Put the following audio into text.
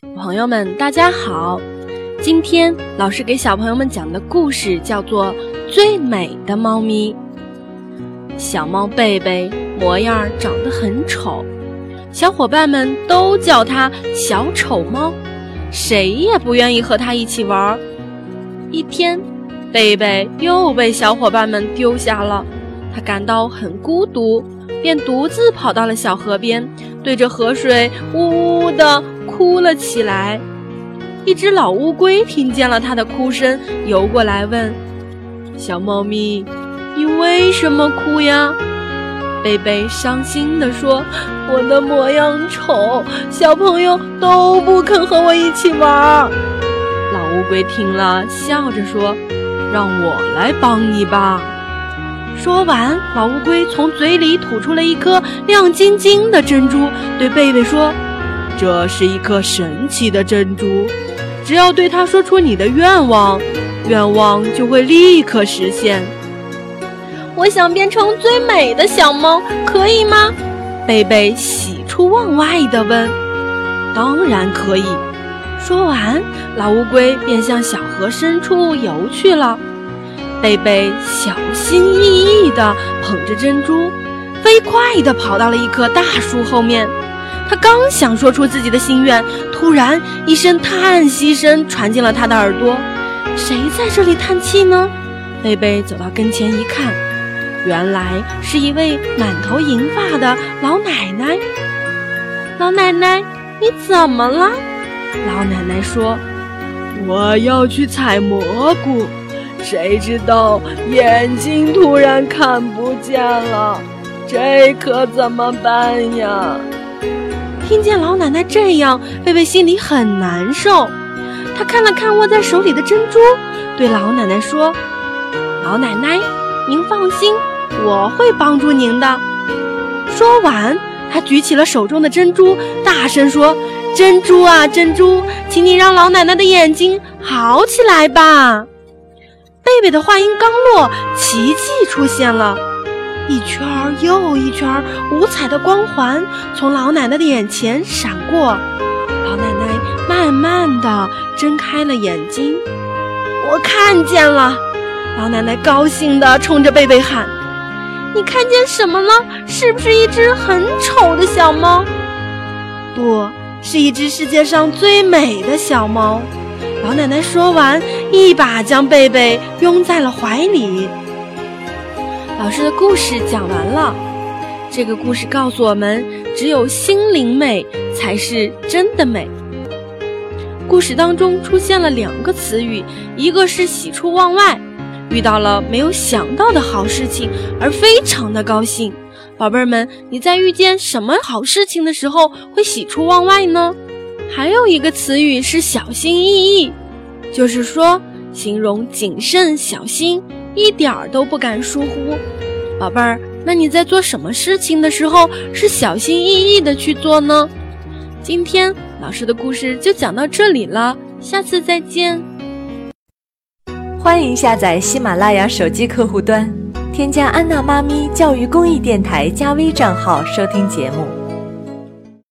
朋友们，大家好！今天老师给小朋友们讲的故事叫做《最美的猫咪》。小猫贝贝模样长得很丑，小伙伴们都叫它小丑猫，谁也不愿意和它一起玩。一天，贝贝又被小伙伴们丢下了，它感到很孤独，便独自跑到了小河边，对着河水呜呜地哭了起来。一只老乌龟听见了它的哭声，游过来问：“小猫咪。”你为什么哭呀？贝贝伤心地说：“我的模样丑，小朋友都不肯和我一起玩。”老乌龟听了，笑着说：“让我来帮你吧。”说完，老乌龟从嘴里吐出了一颗亮晶晶的珍珠，对贝贝说：“这是一颗神奇的珍珠，只要对它说出你的愿望，愿望就会立刻实现。”我想变成最美的小猫，可以吗？贝贝喜出望外地问。当然可以。说完，老乌龟便向小河深处游去了。贝贝小心翼翼地捧着珍珠，飞快地跑到了一棵大树后面。他刚想说出自己的心愿，突然一声叹息声传进了他的耳朵。谁在这里叹气呢？贝贝走到跟前一看。原来是一位满头银发的老奶奶。老奶奶，你怎么了？老奶奶说：“我要去采蘑菇，谁知道眼睛突然看不见了，这可怎么办呀？”听见老奶奶这样，贝贝心里很难受。他看了看握在手里的珍珠，对老奶奶说：“老奶奶。”您放心，我会帮助您的。说完，他举起了手中的珍珠，大声说：“珍珠啊，珍珠，请你让老奶奶的眼睛好起来吧！”贝贝的话音刚落，奇迹出现了，一圈又一圈五彩的光环从老奶奶的眼前闪过，老奶奶慢慢的睁开了眼睛，我看见了。老奶奶高兴地冲着贝贝喊：“你看见什么了？是不是一只很丑的小猫？不是一只世界上最美的小猫。”老奶奶说完，一把将贝贝拥在了怀里。老师的故事讲完了。这个故事告诉我们，只有心灵美才是真的美。故事当中出现了两个词语，一个是喜出望外。遇到了没有想到的好事情，而非常的高兴。宝贝儿们，你在遇见什么好事情的时候会喜出望外呢？还有一个词语是小心翼翼，就是说形容谨慎小心，一点儿都不敢疏忽。宝贝儿，那你在做什么事情的时候是小心翼翼的去做呢？今天老师的故事就讲到这里了，下次再见。欢迎下载喜马拉雅手机客户端，添加安娜妈咪教育公益电台加微账号收听节目。